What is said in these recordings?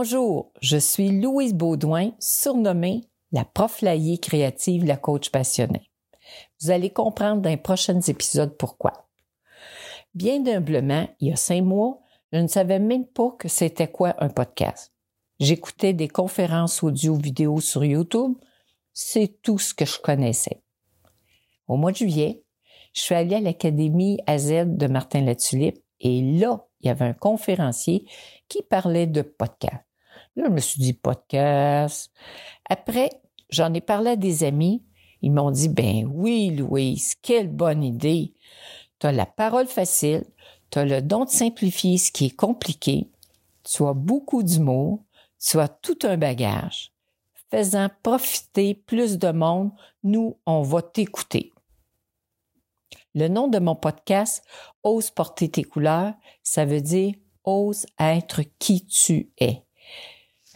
Bonjour, je suis Louise Baudouin, surnommée la prof laïe créative, la coach passionnée. Vous allez comprendre dans les prochains épisodes pourquoi. Bien humblement, il y a cinq mois, je ne savais même pas que c'était quoi un podcast. J'écoutais des conférences audio-vidéo sur YouTube. C'est tout ce que je connaissais. Au mois de juillet, je suis allée à l'Académie AZ de Martin Latulippe et là, il y avait un conférencier qui parlait de podcast. Là, je me suis dit podcast. Après, j'en ai parlé à des amis. Ils m'ont dit, ben oui, Louise, quelle bonne idée. Tu as la parole facile, tu as le don de simplifier ce qui est compliqué, tu as beaucoup d'humour, tu as tout un bagage. Faisant profiter plus de monde, nous, on va t'écouter. Le nom de mon podcast, Ose porter tes couleurs, ça veut dire Ose être qui tu es.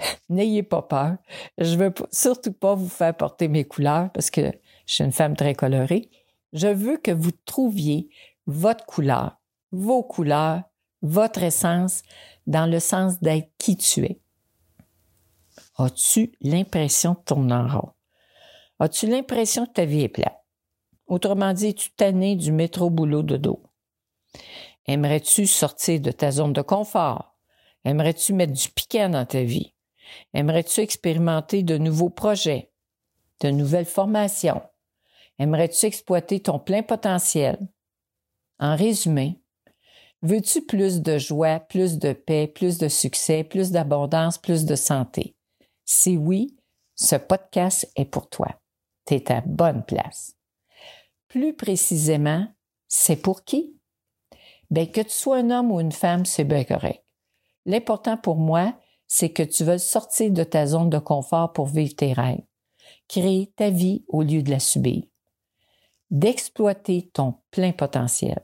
N'ayez pas peur. Je veux surtout pas vous faire porter mes couleurs parce que je suis une femme très colorée. Je veux que vous trouviez votre couleur, vos couleurs, votre essence dans le sens d'être qui tu es. As-tu l'impression de tourner en rond? As-tu l'impression que ta vie est plate? Autrement dit, tu tanné du métro boulot de dos? Aimerais-tu sortir de ta zone de confort? Aimerais-tu mettre du piquant dans ta vie? Aimerais-tu expérimenter de nouveaux projets, de nouvelles formations? Aimerais-tu exploiter ton plein potentiel? En résumé, veux-tu plus de joie, plus de paix, plus de succès, plus d'abondance, plus de santé? Si oui, ce podcast est pour toi. Tu es à bonne place. Plus précisément, c'est pour qui? Ben, que tu sois un homme ou une femme, c'est bien correct. L'important pour moi, c'est que tu veux sortir de ta zone de confort pour vivre tes rêves, créer ta vie au lieu de la subir, d'exploiter ton plein potentiel.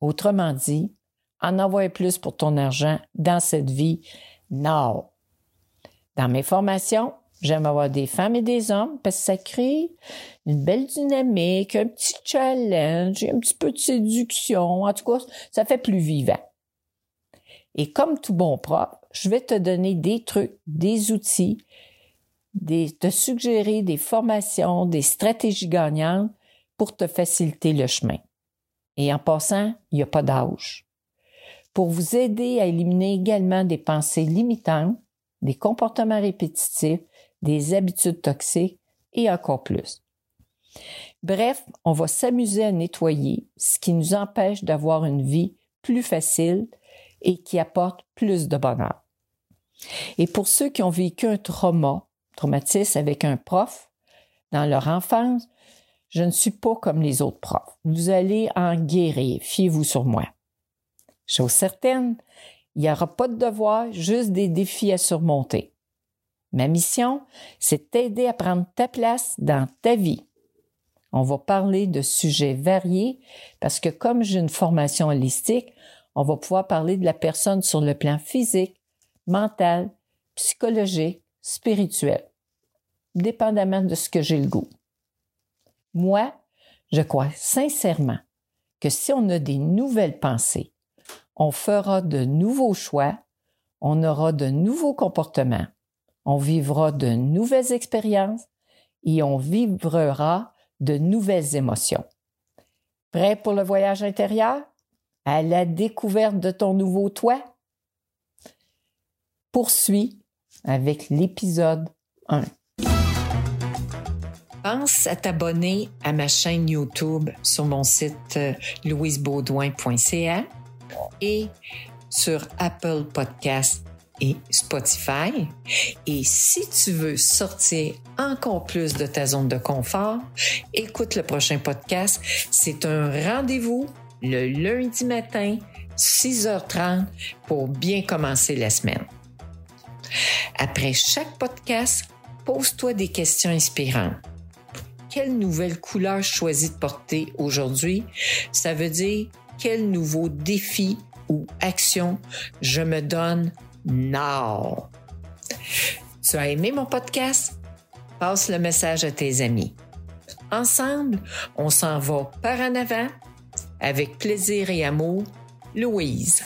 Autrement dit, en avoir plus pour ton argent dans cette vie, non. Dans mes formations, J'aime avoir des femmes et des hommes parce que ça crée une belle dynamique, un petit challenge, un petit peu de séduction. En tout cas, ça fait plus vivant. Et comme tout bon prof, je vais te donner des trucs, des outils, te suggérer des formations, des stratégies gagnantes pour te faciliter le chemin. Et en passant, il n'y a pas d'âge. Pour vous aider à éliminer également des pensées limitantes, des comportements répétitifs, des habitudes toxiques et encore plus. Bref, on va s'amuser à nettoyer ce qui nous empêche d'avoir une vie plus facile et qui apporte plus de bonheur. Et pour ceux qui ont vécu un trauma, traumatisme avec un prof dans leur enfance, je ne suis pas comme les autres profs. Vous allez en guérir, fiez-vous sur moi. Chose certaine, il n'y aura pas de devoir, juste des défis à surmonter. Ma mission, c'est t'aider à prendre ta place dans ta vie. On va parler de sujets variés parce que comme j'ai une formation holistique, on va pouvoir parler de la personne sur le plan physique, mental, psychologique, spirituel, dépendamment de ce que j'ai le goût. Moi, je crois sincèrement que si on a des nouvelles pensées, on fera de nouveaux choix, on aura de nouveaux comportements, on vivra de nouvelles expériences et on vibrera de nouvelles émotions. Prêt pour le voyage intérieur? À la découverte de ton nouveau toi? Poursuis avec l'épisode 1. Pense à t'abonner à ma chaîne YouTube sur mon site euh, louisebaudouin.ca et sur Apple Podcasts et Spotify. Et si tu veux sortir encore plus de ta zone de confort, écoute le prochain podcast. C'est un rendez-vous le lundi matin, 6h30, pour bien commencer la semaine. Après chaque podcast, pose-toi des questions inspirantes. Quelle nouvelle couleur choisis de porter aujourd'hui? Ça veut dire quel nouveau défi ou action je me donne now? Tu as aimé mon podcast? Passe le message à tes amis. Ensemble, on s'en va par en avant avec plaisir et amour. Louise.